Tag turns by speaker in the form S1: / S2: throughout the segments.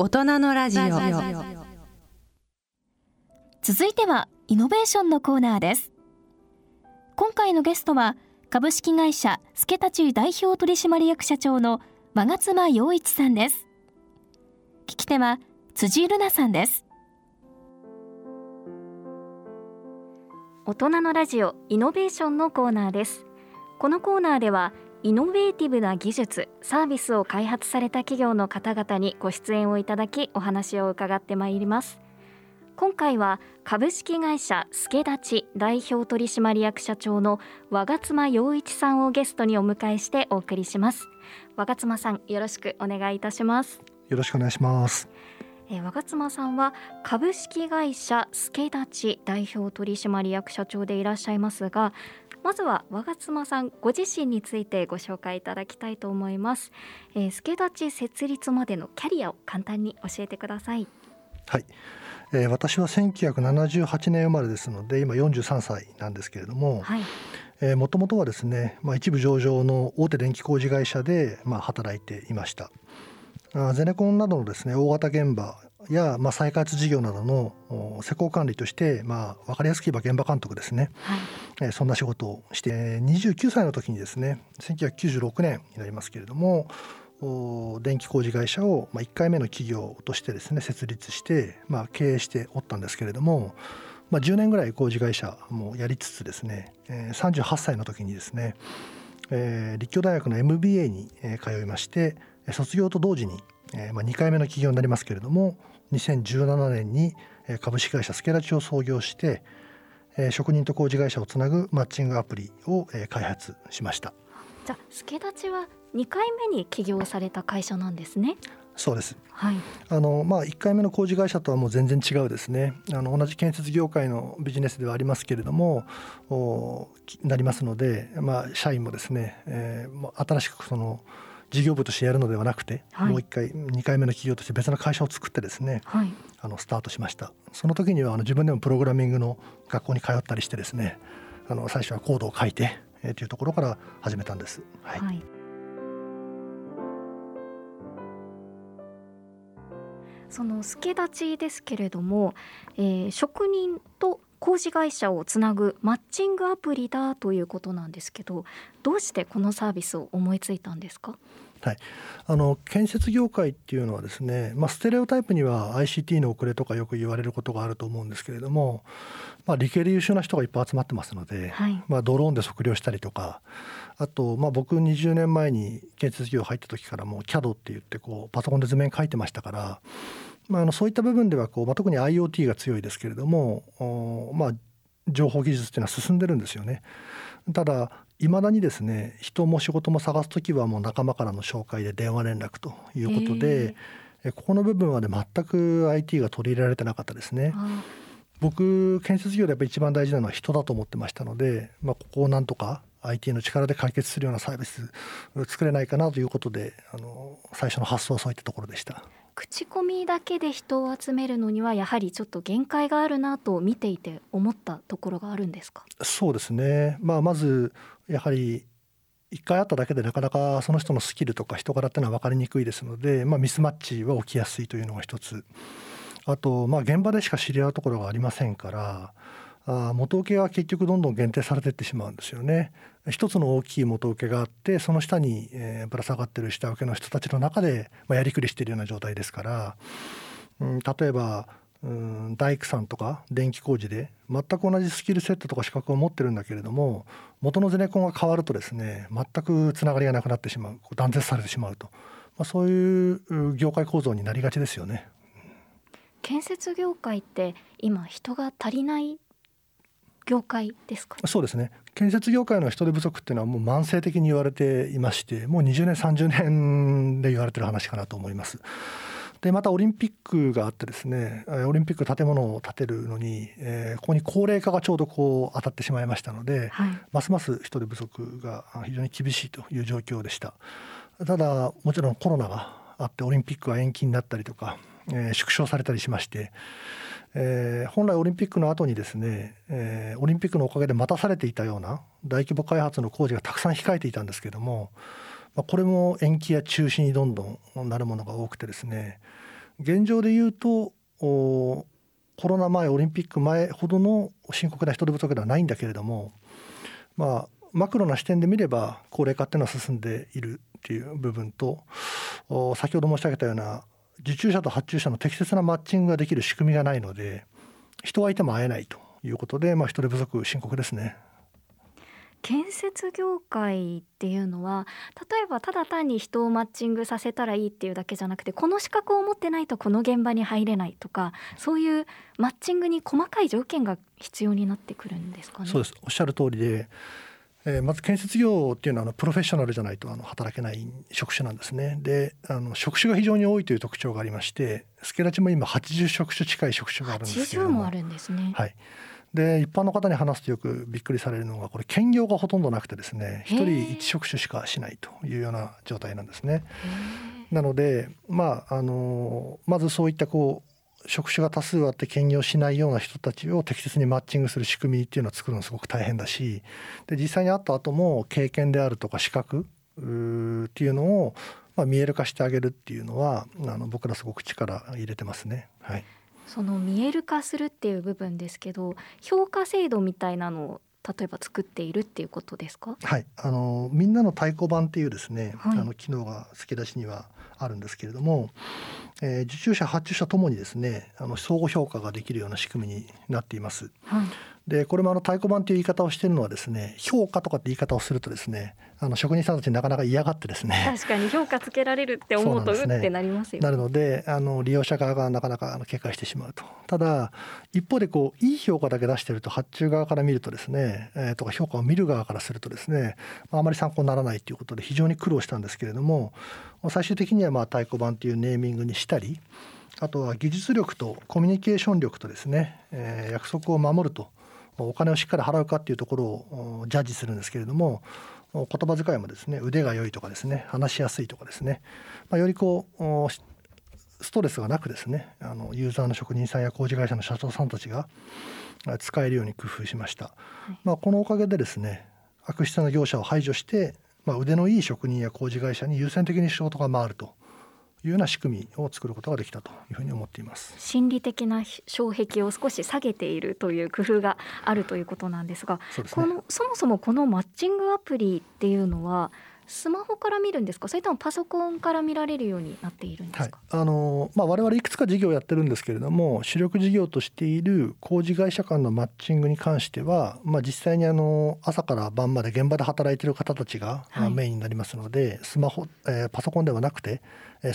S1: 大人のラジオ。
S2: 続いてはイノベーションのコーナーです。今回のゲストは株式会社助太刀代表取締役社長の我妻洋一さんです。聞き手は辻るなさんです。大人のラジオイノベーションのコーナーです。このコーナーではイノベーティブな技術サービスを開発された企業の方々にご出演をいただきお話を伺ってまいります。今回は株式会社助立代表取締役社長の我妻洋一さんをゲストにお迎えしてお送りします。我妻さんよろしくお願いいたします。
S3: よろしくお願いします
S2: え我妻さんは株式会社助立代表取締役社長でいらっしゃいますがまずは我妻さんご自身についてご紹介いただきたいと思います、えー、助立ち設立までのキャリアを簡単に教えてください。
S3: はい、えー、私は1978年生まれですので今43歳なんですけれども、はい。もともとはですね、まあ、一部上場の大手電気工事会社で、まあ、働いていました。ゼネコンなどのですね大型現場や、まあ、再開発事業などの施工管理として、まあ、分かりやすく言えば現場監督ですね、はい、えそんな仕事をして29歳の時にですね1996年になりますけれども電気工事会社を、1回目の企業としてですね設立して、まあ、経営しておったんですけれども、まあ、10年ぐらい工事会社もやりつつですね、38歳の時にですね、立教大学の MBA に通いまして卒業と同時に、2回目の起業になりますけれども2017年に株式会社スケラチを創業して職人と工事会社をつなぐマッチングアプリを開発しました
S2: じゃあ助立ちは2回目に起業された会社なんですね
S3: そうです。はい。あのまあ1回目の工事会社とはもう全然違うですね。あの同じ建設業界のビジネスではありますけれども、おなりますので、まあ社員もですね、えー、新しくその事業部としてやるのではなくて、はい、もう一回2回目の企業として別の会社を作ってですね、はい、あのスタートしました。その時にはあの自分でもプログラミングの学校に通ったりしてですねあの最初はコードを書いて、えー、というところから始めたんです。はい、はい。
S2: その助立ちですけれども、えー、職人と工事会社をつなぐマッチングアプリだということなんですけどどうしてこのサービスを思いついたんですか？
S3: はい、あの建設業界っていうのはですね、まあ、ステレオタイプには ICT の遅れとかよく言われることがあると思うんですけれども、まあ、理系で優秀な人がいっぱい集まってますので、はい、まあ、ドローンで測量したりとかあと、まあ、僕20年前に建設業入った時からもう CAD って言ってこうパソコンで図面書いてましたからまあ、あのそういった部分ではこう、まあ、特に IoT が強いですけれども、まあ、情報技術っていうのは進んでるんですよね。ただいまだにですね人も仕事も探す時はもう仲間からの紹介で電話連絡ということで、えー、ここの部分はね全く IT が取り入れられてなかったですね。僕建設業でやっぱ一番大事なのは人だと思ってましたので、まあ、ここをなんとか IT の力で解決するようなサービス作れないかなということであの最初の発想はそういったところでした。
S2: 口コミだけで人を集めるのにはやはりちょっと限界があるなと見ていて思ったところがあるんですか？
S3: そうですね、まあ、まずやはり1回会っただけでなかなかその人のスキルとか人柄っていうのは分かりにくいですので、まあ、ミスマッチは起きやすいというのが一つ。あと、まあ、現場でしか知り合うところがありませんからあ元請けは結局どんどん限定されていってしまうんですよね。一つの大きい元請けがあってその下に、えー、ぶら下がってる下請けの人たちの中で、まあ、やりくりしているような状態ですから、うん、例えばうん大工さんとか電気工事で全く同じスキルセットとか資格を持ってるんだけれども元のゼネコンが変わるとですね全くつながりがなくなってしまう断絶されてしまうと、まあ、そういう業界構造になりがちですよね。
S2: 建設業界って今人が足りない業界ですか？
S3: そうですね。建設業界の人手不足っていうのはもう慢性的に言われていましてもう20年30年で言われてる話かなと思います。でまたオリンピックがあってですねオリンピック建物を建てるのに、えー、ここに高齢化がちょうどこう当たってしまいましたので、はい、ますます人手不足が非常に厳しいという状況でした。ただもちろんコロナがあってオリンピックは延期になったりとか、えー、縮小されたりしましてえー、本来オリンピックの後にですね、えー、オリンピックのおかげで待たされていたような大規模開発の工事がたくさん控えていたんですけども、まあ、これも延期や中止にどんどんなるものが多くてですね現状で言うとコロナ前オリンピック前ほどの深刻な人手不足ではないんだけれどもまあマクロな視点で見れば高齢化っていうのは進んでいるっていう部分と先ほど申し上げたような受注者と発注者の適切なマッチングができる仕組みがないので人はいても会えないということで、まあ、人手不足深刻ですね。
S2: 建設業界っていうのは例えばただ単に人をマッチングさせたらいいっていうだけじゃなくてこの資格を持ってないとこの現場に入れないとかそういうマッチングに細かい条件が必要になってくるんですかね。
S3: そうですおっしゃる通りでえー、まず建設業っていうのはあのプロフェッショナルじゃないとあの働けない職種なんですね。であの職種が非常に多いという特徴がありましてスケラチも今80職種近い職種があるんですけど
S2: も。もあるんですね。
S3: はいで一般の方に話すとよくびっくりされるのがこれ兼業がほとんどなくてですね一人一職種しかしないというような状態なんですね。なのでまああのまずそういったこう職種が多数あって兼業しないような人たちを適切にマッチングする仕組みっていうのを作るのすごく大変だしで実際に会った後も経験であるとか資格っていうのを、まあ、見える化してあげるっていうのはあの僕らすごく力入れてますね。はい、
S2: その見える化するっていう部分ですけど評価制度みたいなのを例えば作っているっていうことですか？
S3: はい、あのみんなの太鼓判っていうですね、はい、あの機能が付け出しにはあるんですけれども、えー、受注者発注者ともにですねあの相互評価ができるような仕組みになっています。はいでこれもあの太鼓判という言い方をしているのはですね評価とかって言い方をするとですねあの職人さんたちなかなか嫌がってですね
S2: 確かに評価つけられるって思うと うってなりますよ、
S3: ね、なるのであの利用者側がなかなかあの警戒してしまうと。ただ一方でこういい評価だけ出してると発注側から見るとですね、えー、とか評価を見る側からするとですねあまり参考にならないということで非常に苦労したんですけれども最終的にはまあ太鼓判というネーミングにしたりあとは技術力とコミュニケーション力とですね、えー、約束を守るとお金をしっかり払うかっていうところをジャッジするんですけれども言葉遣いもですね腕が良いとかですね話しやすいとかですね、まあ、よりこうストレスがなくですねあのユーザーの職人さんや工事会社の社長さんたちが使えるように工夫しました、はい、まあ、このおかげでですね悪質な業者を排除して、まあ、腕のいい職人や工事会社に優先的に仕事が回るというような仕組みを作ることができたというふうに思っています。
S2: 心理的な障壁を少し下げているという工夫があるということなんですがそ、ね、このそもそもこのマッチングアプリっていうのはスマホから見るんですか？それともパソコンから見られるようになっているんですか、
S3: はい、あのまあ、我々いくつか事業をやってるんですけれども主力事業としている工事会社間のマッチングに関しては、まあ、実際にあの朝から晩まで現場で働いている方たちがメインになりますので、はい、スマホ、えー、パソコンではなくて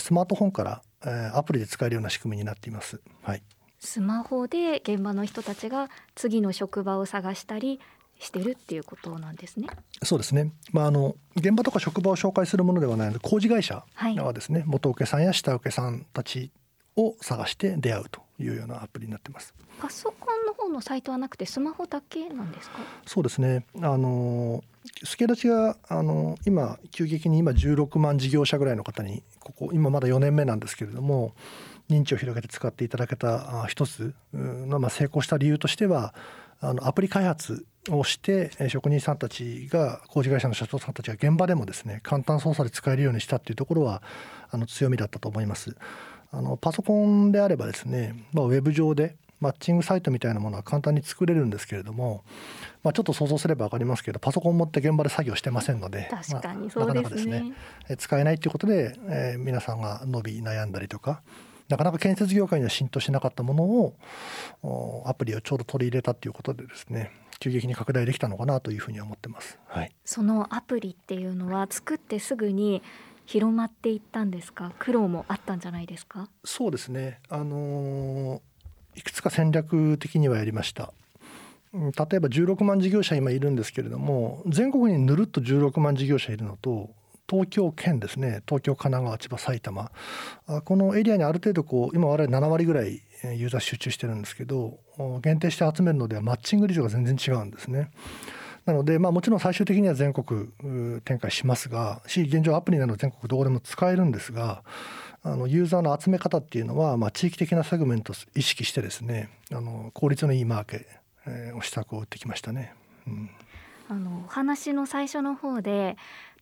S3: スマートフォンから、えー、アプリで使えるような仕組みになっています。はい。
S2: スマホで現場の人たちが次の職場を探したりしてるっていうことなんですね。
S3: そうですね。まああの現場とか職場を紹介するものではないので工事会社はですね、はい、元請けさんや下請けさんたちを探して出会うというようなアプリになってます。
S2: パソコンの方のサイトはなくてスマホだけなんですか？
S3: そうですね。あのスケラチがあの今急激に今16万事業者ぐらいの方にここ今まだ4年目なんですけれども認知を広げて使っていただけた一つのまあ成功した理由としてはあのアプリ開発をして職人さんたちが工事会社の社長さんたちが現場でもですね簡単操作で使えるようにしたっていうところはあの強みだったと思います。あのパソコンであればですね、まあ、ウェブ上でマッチングサイトみたいなものは簡単に作れるんですけれども、まあ、ちょっと想像すれば分かりますけどパソコンを持って現場で作業してませんので
S2: 確かにそうですね,、
S3: まあ、使えないということで、えー、皆さんが伸び悩んだりとかなかなか建設業界には浸透しなかったものをアプリをちょうど取り入れたということでですね急激に拡大できたのかなというふうに思ってます。はい、
S2: そのアプリっていうのは作ってすぐに広まっていったんですか？苦労もあったんじゃないですか？
S3: そうですね。あのいくつか戦略的にはやりました。例えば16万事業者今いるんですけれども全国にぬるっと16万事業者いるのと東京圏ですね。東京神奈川千葉埼玉。このエリアにある程度こう今我々7割ぐらいユーザー集中してるんですけど限定して集めるのではマッチング率が全然違うんですね。なので、まあ、もちろん最終的には全国展開しますがし現状アプリなど全国どこでも使えるんですがあのユーザーの集め方っていうのは、まあ、地域的なセグメントを意識してですねあの効率のいいマーケ、えー、を施策を打ってきましたね。うん、
S2: あのお話の最初の方で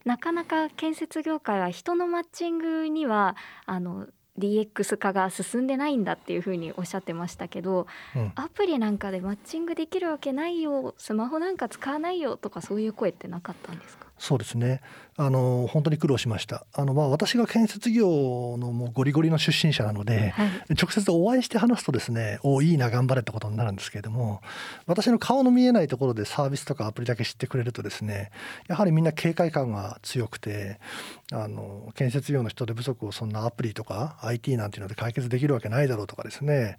S2: なかなか建設業界は人のマッチングにはあの DX 化が進んでないんだっていうふうにおっしゃってましたけど、うん、アプリなんかでマッチングできるわけないよスマホなんか使わないよとかそういう声ってなかったんですか？
S3: そうですねあの本当に苦労しました。あの、まあ、私が建設業のもうゴリゴリの出身者なので、はい、直接お会いして話すとですねおいいな頑張れってことになるんですけれども私の顔の見えないところでサービスとかアプリだけ知ってくれるとですねやはりみんな警戒感が強くてあの建設業の人手不足をそんなアプリとか IT なんていうので解決できるわけないだろうとかですね、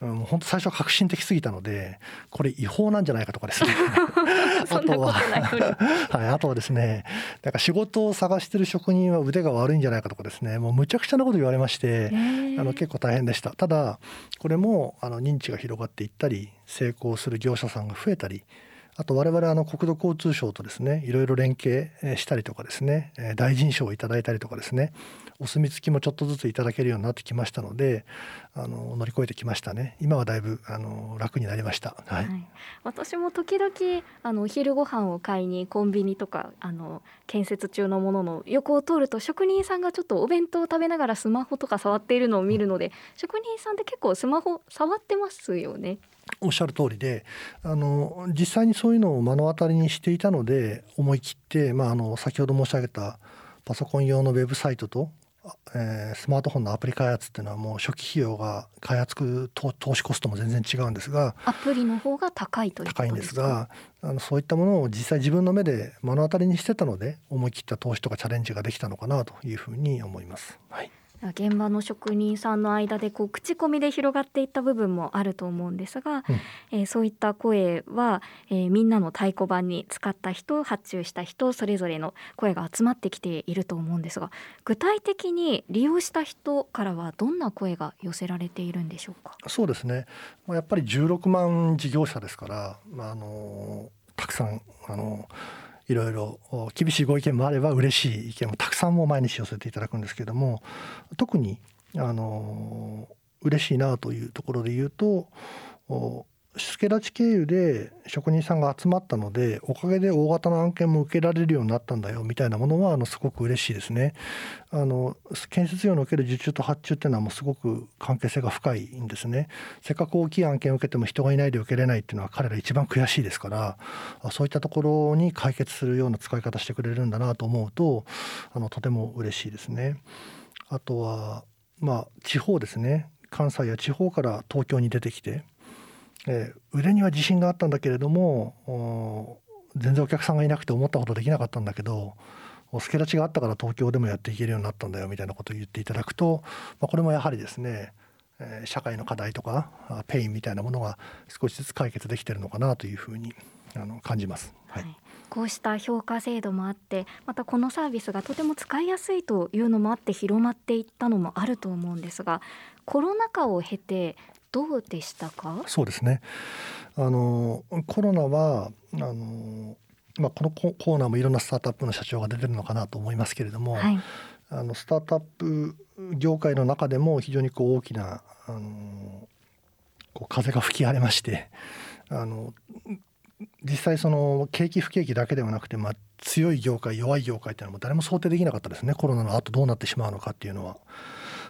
S3: うん、本当最初は革新的すぎたのでこれ違法なんじゃないかとかですね。
S2: あとは
S3: はい、あとはですねなんか仕事を探してる職人は腕が悪いんじゃないかとかですね。もうむちゃくちゃなこと言われましてあの結構大変でした。ただこれもあの認知が広がっていったり成功する業者さんが増えたりあと我々あの国土交通省とですねいろいろ連携したりとかですね大臣賞をいただいたりとかですねお墨付きもちょっとずついただけるようになってきましたのであの乗り越えてきましたね。今はだいぶあの楽になりました、はい、はい、
S2: 私も時々あのお昼ご飯を買いにコンビニとかあの建設中のものの横を通ると職人さんがちょっとお弁当を食べながらスマホとか触っているのを見るので、うん、職人さんって結構スマホ触ってますよね。
S3: おっしゃる通りであの実際にそういうのを目の当たりにしていたので思い切って、まあ、あの先ほど申し上げたパソコン用のウェブサイトと、えー、スマートフォンのアプリ開発っていうのはもう初期費用が開発投資コストも全然違うんですが
S2: アプリの方が高いという
S3: 高いんですがあのそういったものを実際自分の目で目の当たりにしてたので思い切った投資とかチャレンジができたのかなというふうに思います。はい
S2: 現場の職人さんの間でこう口コミで広がっていった部分もあると思うんですが、うん、えー、そういった声は、えー、みんなの太鼓判に使った人発注した人それぞれの声が集まってきていると思うんですが具体的に利用した人からはどんな声が寄せられているんでしょうか？
S3: そうですね。やっぱり16万事業者ですから、まあ、あのたくさんあのいろいろ厳しいご意見もあれば嬉しい意見もたくさんも毎日寄せていただくんですけども特にあの嬉しいなというところで言うと助太経由で職人さんが集まったのでおかげで大型の案件も受けられるようになったんだよみたいなものはあのすごく嬉しいですね。あの建設業の受ける受注と発注っていうのはもうすごく関係性が深いんですね。せっかく大きい案件を受けても人がいないで受けれないっていうのは彼ら一番悔しいですからそういったところに解決するような使い方してくれるんだなと思うとあのとても嬉しいですね。あとはまあ地方ですね関西や地方から東京に出てきてえー、腕には自信があったんだけれども全然お客さんがいなくて思ったことできなかったんだけど助太刀があったから東京でもやっていけるようになったんだよみたいなことを言っていただくと、まあ、これもやはりですね、えー、社会の課題とかペインみたいなものが少しずつ解決できてるのかなというふうにあの感じます。はい、はい
S2: こうした評価制度もあってまたこのサービスがとても使いやすいというのもあって広まっていったのもあると思うんですがコロナ禍を経てどうでしたか？
S3: そうですね。あのコロナはあの、まあ、このコーナーもいろんなスタートアップの社長が出てるのかなと思いますけれども、はい、あのスタートアップ業界の中でも非常にこう大きなあのこう風が吹き荒れましてあの実際その景気不景気だけではなくて、まあ、強い業界弱い業界っていうのも誰も想定できなかったですね。コロナの後どうなってしまうのかっていうのは。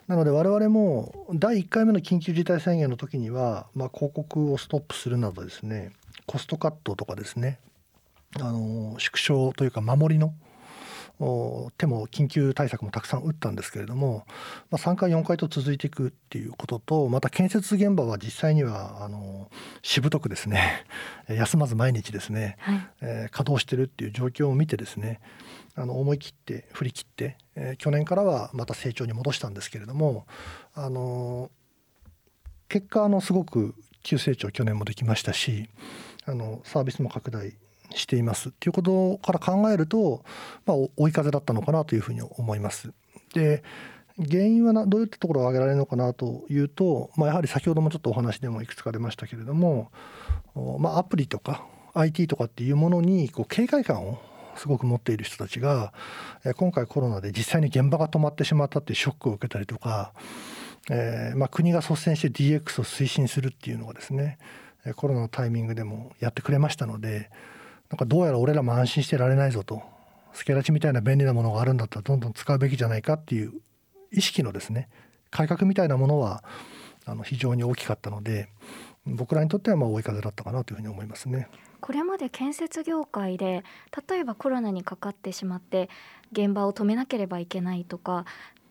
S3: なので我々も第1回目の緊急事態宣言の時には、まあ、広告をストップするなどですねコストカットとかですねあの縮小というか守りの手も緊急対策もたくさん打ったんですけれども、まあ、3回4回と続いていくっていうこととまた建設現場は実際にはあのしぶとくですね 休まず毎日ですね、はい、えー、稼働してるっていう状況を見てですねあの思い切って振り切って、えー、去年からはまた成長に戻したんですけれどもあの結果あのすごく急成長去年もできましたしあのサービスも拡大していますっていうことから考えると、まあ、追い風だったのかなというふうに思います。で原因はなどういったところを挙げられるのかなというと、まあ、やはり先ほどもちょっとお話でもいくつか出ましたけれども、まあ、アプリとか IT とかっていうものにこう警戒感をすごく持っている人たちが今回コロナで実際に現場が止まってしまったっていうショックを受けたりとか、えーまあ、国が率先して DX を推進するっていうのがですねコロナのタイミングでもやってくれましたのでなんかどうやら俺らも安心してられないぞとスケラチみたいな便利なものがあるんだったらどんどん使うべきじゃないかっていう意識のですね改革みたいなものはあの非常に大きかったので僕らにとってはまあ追い風だったかなというふうに思いますね。
S2: これまで建設業界で例えばコロナにかかってしまって現場を止めなければいけないとか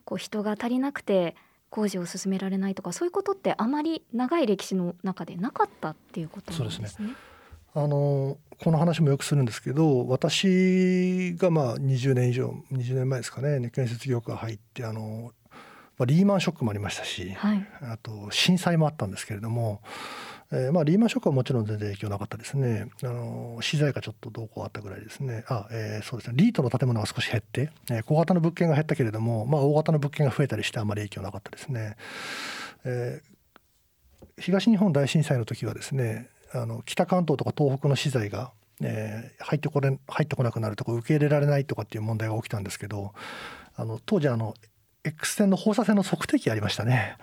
S2: こう人が足りなくて工事を進められないとかそういうことってあまり長い歴史の中でなかったっていうことなんですね。
S3: あのこの話もよくするんですけど私がまあ20年以上20年前ですかね建設業界入ってあの、まあ、リーマンショックもありましたし、はい、あと震災もあったんですけれども、えー、まあリーマンショックはもちろん全然影響なかったですね。あの資材がちょっとどうこうあったぐらいですね。あ、えー、そうですね。リートの建物が少し減って、えー、小型の物件が減ったけれども、まあ、大型の物件が増えたりしてあまり影響なかったですね。えー、東日本大震災の時はですねあの北関東とか東北の資材が、えー、入ってこれ入ってこなくなるとか受け入れられないとかっていう問題が起きたんですけどあの当時あの X 線の放射線の測定器ありましたね。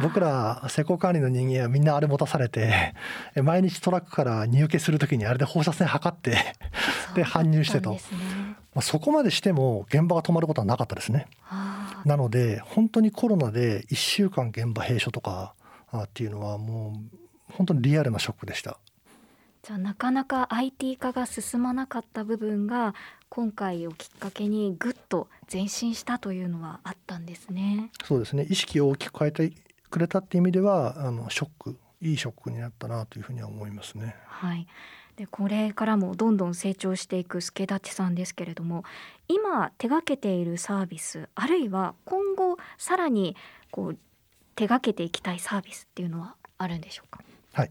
S3: 僕ら施工管理の人間はみんなあれ持たされて毎日トラックから入受する時にあれで放射線測って で搬入してと、まあ、そこまでしても現場が止まることはなかったですね。なので本当にコロナで1週間現場閉所とかっていうのはもう本当にリアルなショックでした。
S2: じゃあなかなか IT 化が進まなかった部分が今回をきっかけにぐっと前進したというのはあったんですね。
S3: そうですね。意識を大きく変えてくれたっていう意味ではあのショックいいショックになったなというふうには思いますね。
S2: はい。でこれからもどんどん成長していく助立さんですけれども今手がけているサービスあるいは今後さらにこう手がけていきたいサービスっていうのはあるんでしょうか？
S3: はい、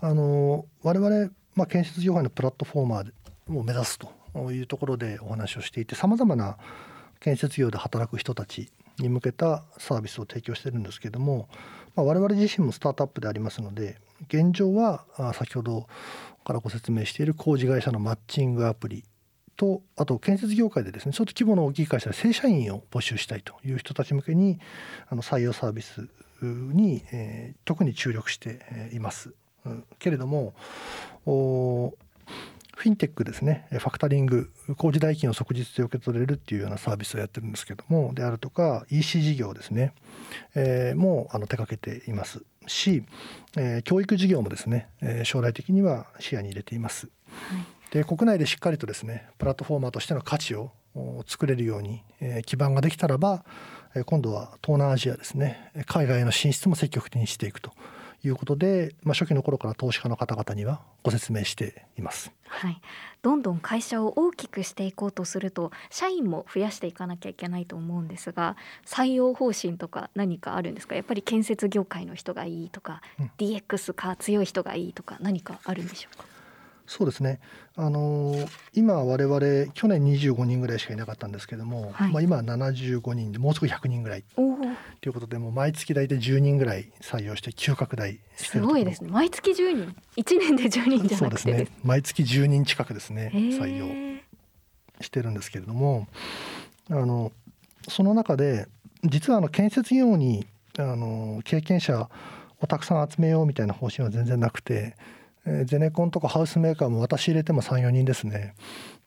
S3: あの我々、まあ、建設業界のプラットフォーマーを目指すというところでお話をしていてさまざまな建設業で働く人たちに向けたサービスを提供してるんですけども、まあ、我々自身もスタートアップでありますので現状は先ほどからご説明している工事会社のマッチングアプリとあと建設業界でですねちょっと規模の大きい会社で正社員を募集したいという人たち向けにあの採用サービスに、えー、特に注力しています。けれどもフィンテックですね。ファクタリング工事代金を即日で受け取れるっていうようなサービスをやってるんですけどもであるとか EC 事業ですね、えー、もあの手掛けています。し、えー、教育事業もですね、えー、将来的には視野に入れています。はい、で国内でしっかりとですねプラットフォーマーとしての価値を作れるように、えー、基盤ができたらば今度は東南アジアですね。海外への進出も積極的にしていくということで、まあ、初期の頃から投資家の方々にはご説明しています。
S2: はい、どんどん会社を大きくしていこうとすると社員も増やしていかなきゃいけないと思うんですが採用方針とか何かあるんですか？やっぱり建設業界の人がいいとか、うん、DX か強い人がいいとか何かあるんでしょうか？
S3: そうですね。あのー、今我々去年25人ぐらいしかいなかったんですけども、はい、まあ今は75人でもうすぐ100人ぐらいということでもう毎月大体10人ぐらい採用して急拡大
S2: すごいですね。毎月10人、1年で10人じゃ
S3: そうですね。毎月10人近くですね採用してるんですけれども、あのその中で実はあの建設業にあの経験者をたくさん集めようみたいな方針は全然なくて。えゼネコンとかハウスメーカーも私入れても34人ですね。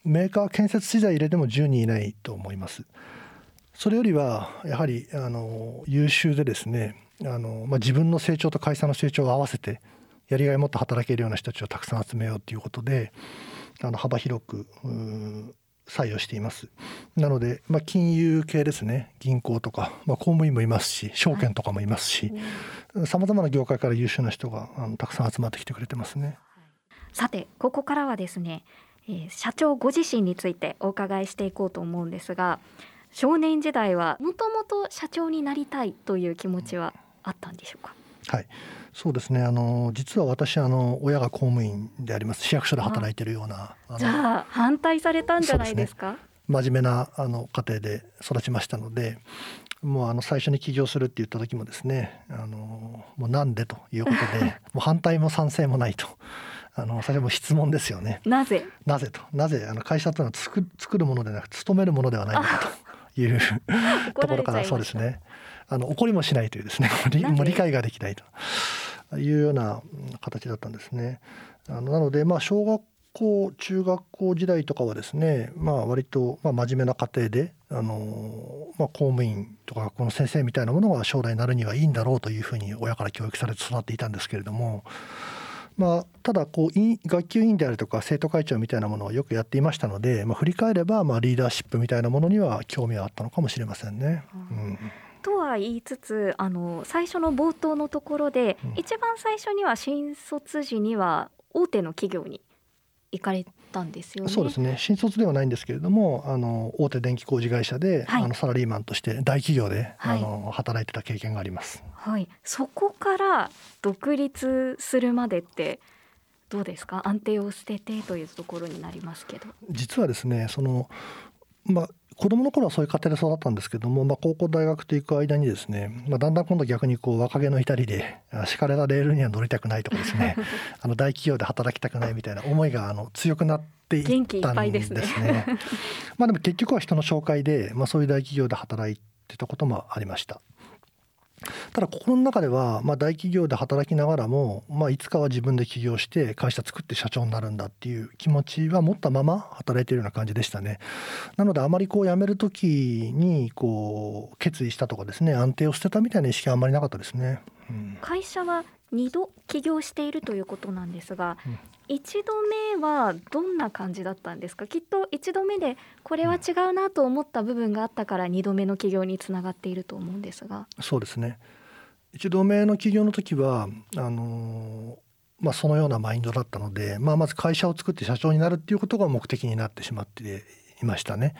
S3: メーカー建設資材入れても10人いないと思います。それよりはやはりあの優秀でですねあの、まあ、自分の成長と会社の成長を合わせてやりがいを持って働けるような人たちをたくさん集めようということであの幅広く採用しています。なので、まあ、金融系ですね。銀行とか、まあ、公務員もいますし証券とかもいますしさまざまな業界から優秀な人があのたくさん集まってきてくれてますね。
S2: さてここからはですね、えー、社長ご自身についてお伺いしていこうと思うんですが少年時代はもともと社長になりたいという気持ちはあったんでしょうか、
S3: はいそうですねあの実は私あの親が公務員であります市役所で働いているような
S2: じゃあ反対されたんじゃないですか、ね、
S3: 真面目なあの家庭で育ちましたのでもうあの最初に起業するって言った時もですねあのもうなんでということで もう反対も賛成もないと。あの最初も質問ですよね。
S2: なぜ？
S3: なぜと。なぜあの会社というのは作作るものでなく勤めるものではないのかというところからそうですね。あの怒りもしないというですね。もう理解ができないというような形だったんですね。あのなのでまあ小学校中学校時代とかはですね、まあ、割とまあ真面目な家庭で、あのまあ、公務員とか学校の先生みたいなものが将来なるにはいいんだろうというふうに親から教育されて育っていたんですけれども、まあ、ただこう学級委員であるとか生徒会長みたいなものをよくやっていましたので、まあ、振り返ればまあリーダーシップみたいなものには興味はあったのかもしれませんね。うん、
S2: とは言いつつあの最初の冒頭のところで、うん、一番最初には新卒時には大手の企業に行かれたんですよね。
S3: そうですね。新卒ではないんですけれども、あの大手電気工事会社で、はい、あのサラリーマンとして大企業で、はい、あの働いてた経験があります。
S2: はい。そこから独立するまでってどうですか？安定を捨ててというところになりますけど。
S3: 実はですね、そのまあ子供の頃はそういう家庭で育ったんですけども、まあ、高校大学と行く間にですね、まあ、だんだん今度逆にこう若気の至りで敷かれたレールには乗りたくないとかですね あの大企業で働きたくないみたいな思いがあの強くなっていったんですね。すね まあでも結局は人の紹介で、まあ、そういう大企業で働いてたこともありました。ただ心の中では、まあ、大企業で働きながらも、まあ、いつかは自分で起業して会社作って社長になるんだっていう気持ちは持ったまま働いているような感じでしたね。なのであまりこう辞める時にこう決意したとかですね安定を捨てたみたいな意識はあんまりなかったですね。
S2: うん、会社は2度起業しているということなんですが、うん、1度目はどんな感じだったんですか？きっと1度目でこれは違うなと思った部分があったから2度目の起業につながっていると思うんですが。
S3: そうですね。1度目の起業の時はあのまあ、そのようなマインドだったので、まあ、まず会社を作って社長になるっていうことが目的になってしまっていましたね。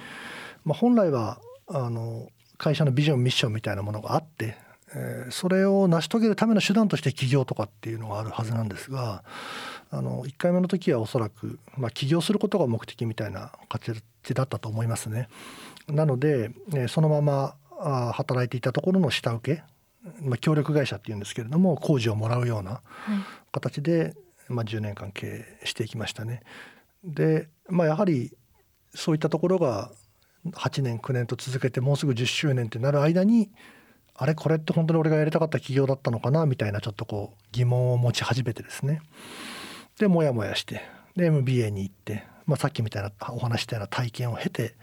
S3: まあ、本来はあの会社のビジョンミッションみたいなものがあってえー、それを成し遂げるための手段として起業とかっていうのがあるはずなんですがあの1回目の時はおそらく、まあ、起業することが目的みたいな形だったと思いますね。なので、えー、そのままあ働いていたところの下請け、まあ、協力会社っていうんですけれども工事をもらうような形で、はい、まあ、10年間経営していきましたね。で、まあ、やはりそういったところが8年9年と続けてもうすぐ10周年ってなる間にあれこれって本当に俺がやりたかった企業だったのかなみたいなちょっとこう疑問を持ち始めてですねでモヤモヤしてで MBA に行って、まあ、さっきみたいなお話したような体験を経て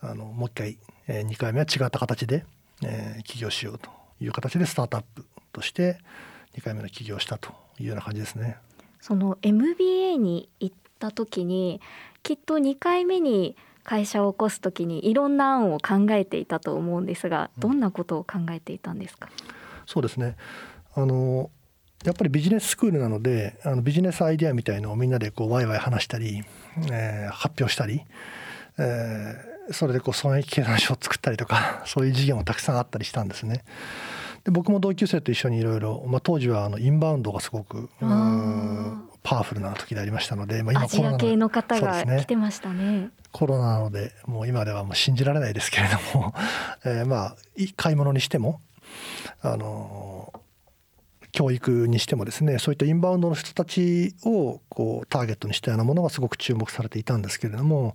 S3: あのもう一回、えー、2回目は違った形で、えー、起業しようという形でスタートアップとして2回目の起業したというような感じですね。
S2: その MBA に行った時にきっと2回目に会社を起こす時にいろんな案を考えていたと思うんですがどんなことを考えていたんですか、
S3: そうですね。あのやっぱりビジネススクールなのであのビジネスアイデアみたいのをみんなでこうワイワイ話したり、えー、発表したり、えー、それでこう損益計算書を作ったりとか そういう事業もたくさんあったりしたんですね。で僕も同級生と一緒にいろいろ当時はあのインバウンドがすごくパワフルな時でありましたので、
S2: まあ、今コロナ系の方が来てましたね。
S3: コロナなのでもう今ではもう信じられないですけれども、えー、まあ買い物にしてもあの教育にしてもですねそういったインバウンドの人たちをこうターゲットにしたようなものがすごく注目されていたんですけれども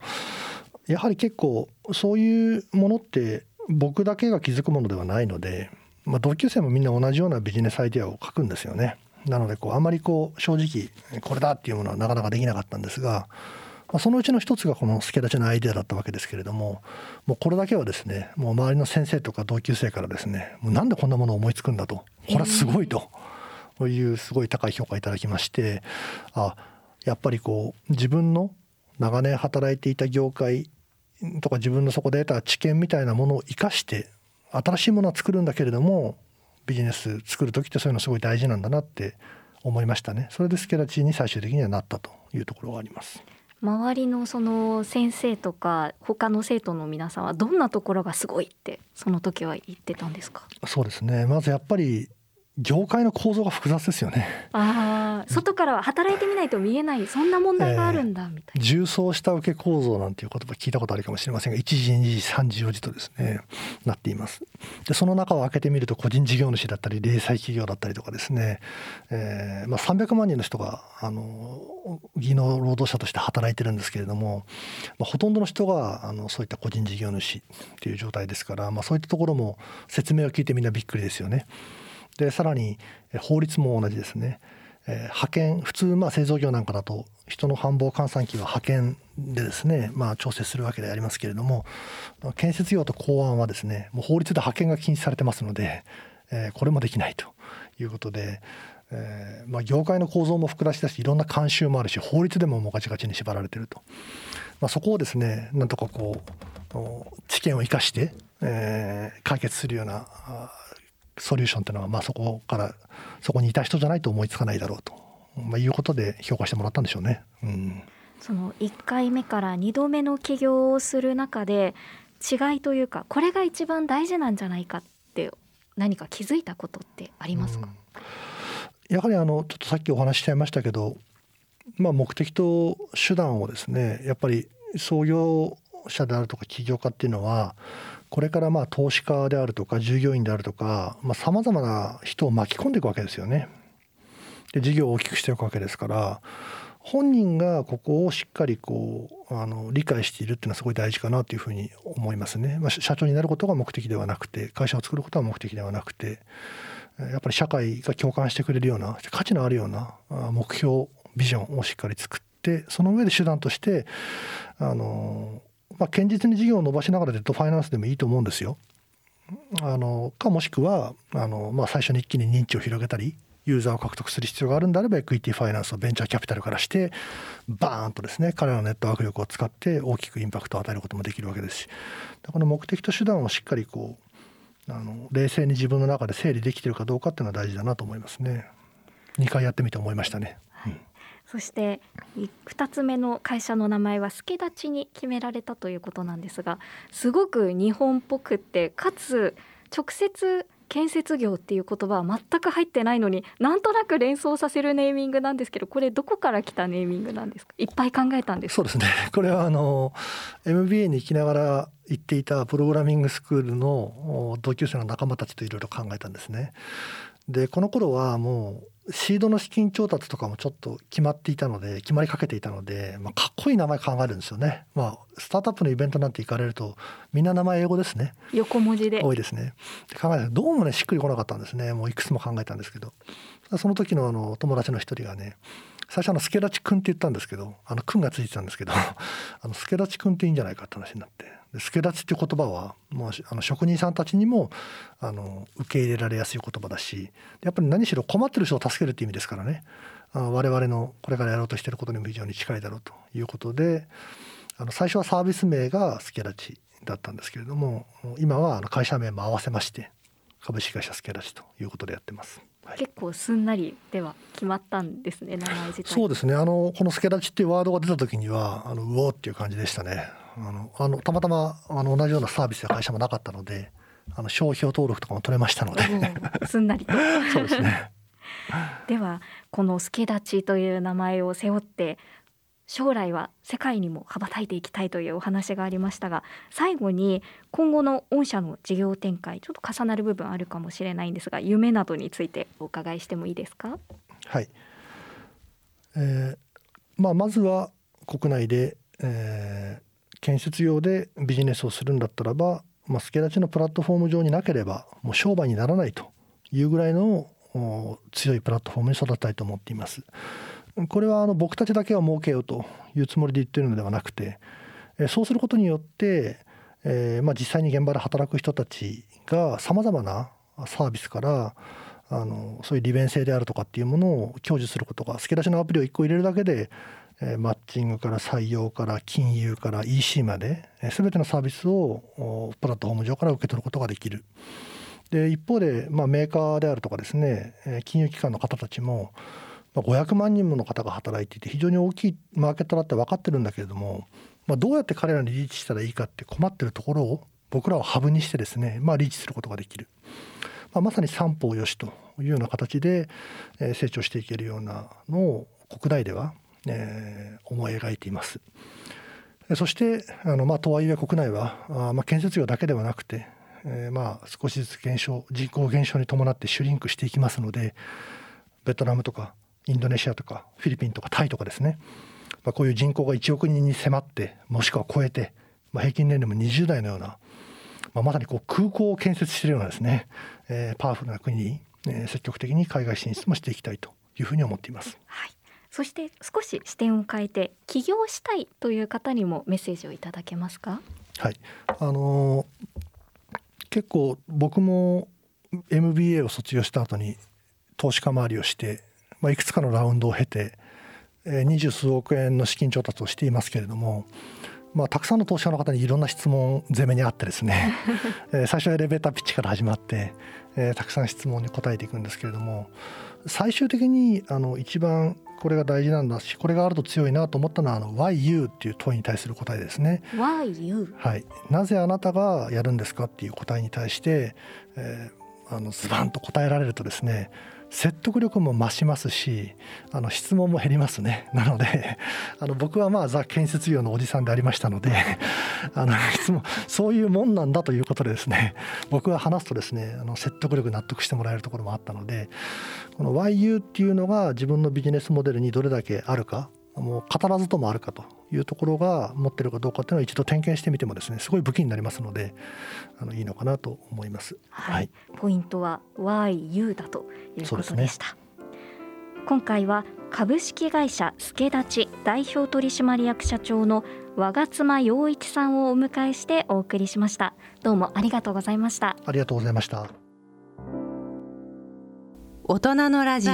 S3: やはり結構そういうものって僕だけが気づくものではないので、まあ、同級生もみんな同じようなビジネスアイデアを書くんですよね。なのでこうあまりこう正直これだっていうものはなかなかできなかったんですが、まあ、そのうちの一つがこの助立ちのアイデアだったわけですけれどももうこれだけはですねもう周りの先生とか同級生からですねもうなんでこんなものを思いつくんだとこれはすごいというすごい高い評価いただきましてあやっぱりこう自分の長年働いていた業界とか自分のそこで得た知見みたいなものを生かして新しいものは作るんだけれどもビジネス作る時ってそういうのすごい大事なんだなって思いましたね。それでスケラチに最終的にはなったというところがあります。
S2: 周りのその先生とか他の生徒の皆さんはどんなところがすごいってその時は言ってたんですか？
S3: そうですね。まずやっぱり業界の構造が複雑ですよね。
S2: ああ、外からは働いてみないと見えないそんな問題があるんだみたいな。
S3: えー、重層下請け構造なんていう言葉聞いたことあるかもしれませんが、1時、2時、3時、4時とですねなっています。でその中を開けてみると個人事業主だったり零細企業だったりとかですね、えー、まあ300万人の人があの技能労働者として働いてるんですけれども、まあ、ほとんどの人があのそういった個人事業主っていう状態ですから、まあそういったところも説明を聞いてみんなびっくりですよね。でさらに法律も同じですね。えー、派遣普通まあ製造業なんかだと人の繁忙換算機は派遣でですね、まあ、調整するわけでありますけれども建設業と港湾はですねもう法律で派遣が禁止されてますので、えー、これもできないということで、えーまあ、業界の構造も膨らしだしいろんな慣習もあるし法律でももうガチガチに縛られてると、まあ、そこをですねなんとかこう知見を生かして、えー、解決するようなソリューションっていうのは、まあ、そこからそこにいた人じゃないと思いつかないだろうと、まあ、いうことで評価してもらったんでしょうね。うん、
S2: その1回目から2度目の起業をする中で違いというかこれが一番大事なんじゃないかって何か気づいたことってありますか、
S3: うん、やはりあのちょっとさっきお話ししちゃいましたけど、まあ、目的と手段をですねやっぱり創業者であるとか起業家っていうのはこれからまあ投資家であるとか従業員であるとかさまざ、まな人を巻き込んでいくわけですよね。で事業を大きくしていくわけですから本人がここをしっかりこうあの理解しているっていうのはすごい大事かなというふうに思いますね。まあ、社長になることが目的ではなくて会社を作ることは目的ではなくてやっぱり社会が共感してくれるような価値のあるような目標ビジョンをしっかり作ってその上で手段としてあのまあ、堅実に事業を伸ばしながらデットファイナンスでもいいと思うんですよ。あのかもしくはあの、まあ、最初に一気に認知を広げたりユーザーを獲得する必要があるんであればエクイティファイナンスをベンチャーキャピタルからしてバーンとですね彼らのネットワーク力を使って大きくインパクトを与えることもできるわけですしこの目的と手段をしっかりこうあの冷静に自分の中で整理できてるかどうかっていうのは大事だなと思いますね。2回やってみて思いましたね。
S2: そして2つ目の会社の名前は助立ちに決められたということなんですがすごく日本っぽくってかつ直接建設業っていう言葉は全く入ってないのになんとなく連想させるネーミングなんですけどこれどこから来たネーミングなんですか？いっぱい考えたんです。
S3: そうですね。これはあの MBA に行きながら行っていたプログラミングスクールの同級生の仲間たちといろいろ考えたんですね。でこの頃はもうシードの資金調達とかもちょっと決まっていたので決まりかけていたので、まあ、かっこいい名前考えるんですよね、まあ、スタートアップのイベントなんて行かれるとみんな名前英語ですね。
S2: 横文字で。
S3: 多いですね。で考えたらどうもねしっくりこなかったんですね。もういくつも考えたんですけど。その時のあの友達の一人がね最初あのスケラチ君って言ったんですけどあの君がついてたんですけど あのスケラチ君っていいんじゃないかって話になってで助立ちっていう言葉はもうあの職人さんたちにもあの受け入れられやすい言葉だしやっぱり何しろ困ってる人を助けるっていう意味ですからねあの我々のこれからやろうとしてることにも非常に近いだろうということであの最初はサービス名が助立ちだったんですけれども今はあの会社名も合わせまして株式会社助立ちということでやってます。
S2: はい、結構すんなりでは決まったんですね名前自体。
S3: そうですね。あのこの助立ちっていうワードが出た時にはあのうおっていう感じでしたね。あのあのたまたまあの同じようなサービスや会社もなかったのであの商標登録とかも取れましたので。
S2: すんなりと。
S3: そうですね。
S2: ではこの助立ちという名前を背負って将来は世界にも羽ばたいていきたいというお話がありましたが最後に今後の御社の事業展開ちょっと重なる部分あるかもしれないんですが夢などについてお伺いしてもいいですか？
S3: はい、えーまあ、まずは国内で、えー、建設用でビジネスをするんだったらば、まあ、助立ちのプラットフォーム上になければもう商売にならないというぐらいの強いプラットフォームに育てたいと思っています。これはあの僕たちだけは儲けようというつもりで言ってるのではなくてそうすることによって、えまあ、実際に現場で働く人たちがさまざまなサービスからあのそういう利便性であるとかっていうものを享受することが助立ちのアプリを1個入れるだけでえマッチングから採用から金融から EC まで、全てのサービスをプラットフォーム上から受け取ることができる。で一方で、まあ、メーカーであるとかですね金融機関の方たちも500万人もの方が働いていて非常に大きいマーケットだって分かってるんだけれども、まあ、どうやって彼らにリーチしたらいいかって困ってるところを僕らはハブにしてですね、まあ、リーチすることができる、まあ、まさに三方よしというような形で成長していけるようなのを国内ではえー、思い描いています。そしてあの、まあ、とはいえ国内はあ、まあ、建設業だけではなくて、えー、まあ少しずつ減少人口減少に伴ってシュリンクしていきますのでベトナムとかインドネシアとかフィリピンとかタイとかですね、まあ、こういう人口が1億人に迫ってもしくは超えて、まあ、平均年齢も20代のような、まあ、まさにこう空港を建設しているようなですね、えー、パワフルな国に、えー、積極的に海外進出もしていきたいというふうに思っています。
S2: はい。そして少し視点を変えて起業したいという方にもメッセージをいただけますか？
S3: はい。あのー、結構僕も MBA を卒業した後に投資家回りをして、まあ、いくつかのラウンドを経て二十数億円の資金調達をしていますけれども、まあ、たくさんの投資家の方にいろんな質問攻めにあってですね、え最初はエレベーターピッチから始まって、えー、たくさん質問に答えていくんですけれども最終的にあの一番これが大事なんだしこれがあると強いなと思ったのはあの Why you っていう問いに対する答えですね。
S2: Why you?
S3: はい。なぜあなたがやるんですかっていう答えに対して、えー、あのズバンと答えられるとですね説得力も増しますしあの質問も減りますね。なのであの僕はまあザ建設業のおじさんでありましたので あの質問そういうもんなんだということでですね 僕が話すとですねあの説得力納得してもらえるところもあったのでこの YU っていうのが自分のビジネスモデルにどれだけあるかもう語らずともあるかというところが持ってるかどうかっていうのを一度点検してみてもですねすごい武器になりますのであのいいのかなと思います。
S2: はい、はい、ポイントは YU だということでした。ね、今回は株式会社助立ち代表取締役社長の我妻洋一さんをお迎えしてお送りしました。どうもありがとうございました。
S3: ありがとうございました。
S1: 大人のラジオ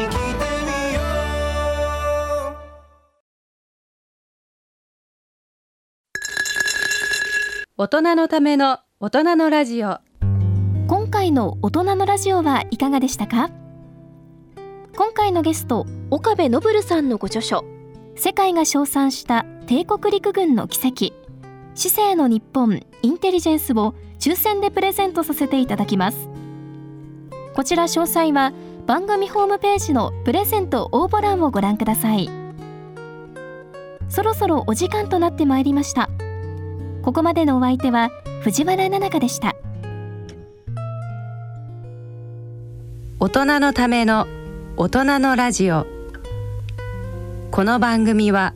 S1: 大人のための大人のラジオ。
S2: 今回の大人のラジオはいかがでしたか？今回のゲスト岡部信さんのご著書世界が称賛した帝国陸軍の奇跡市政の日本インテリジェンスを抽選でプレゼントさせていただきます。こちら詳細は番組ホームページのプレゼント応募欄をご覧ください。そろそろお時間となってまいりました。ここまでのお相手は藤原奈々香でした
S1: 大人のための大人のラジオこの番組は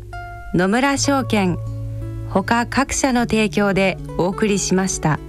S1: 野村証券ほか各社の提供でお送りしました。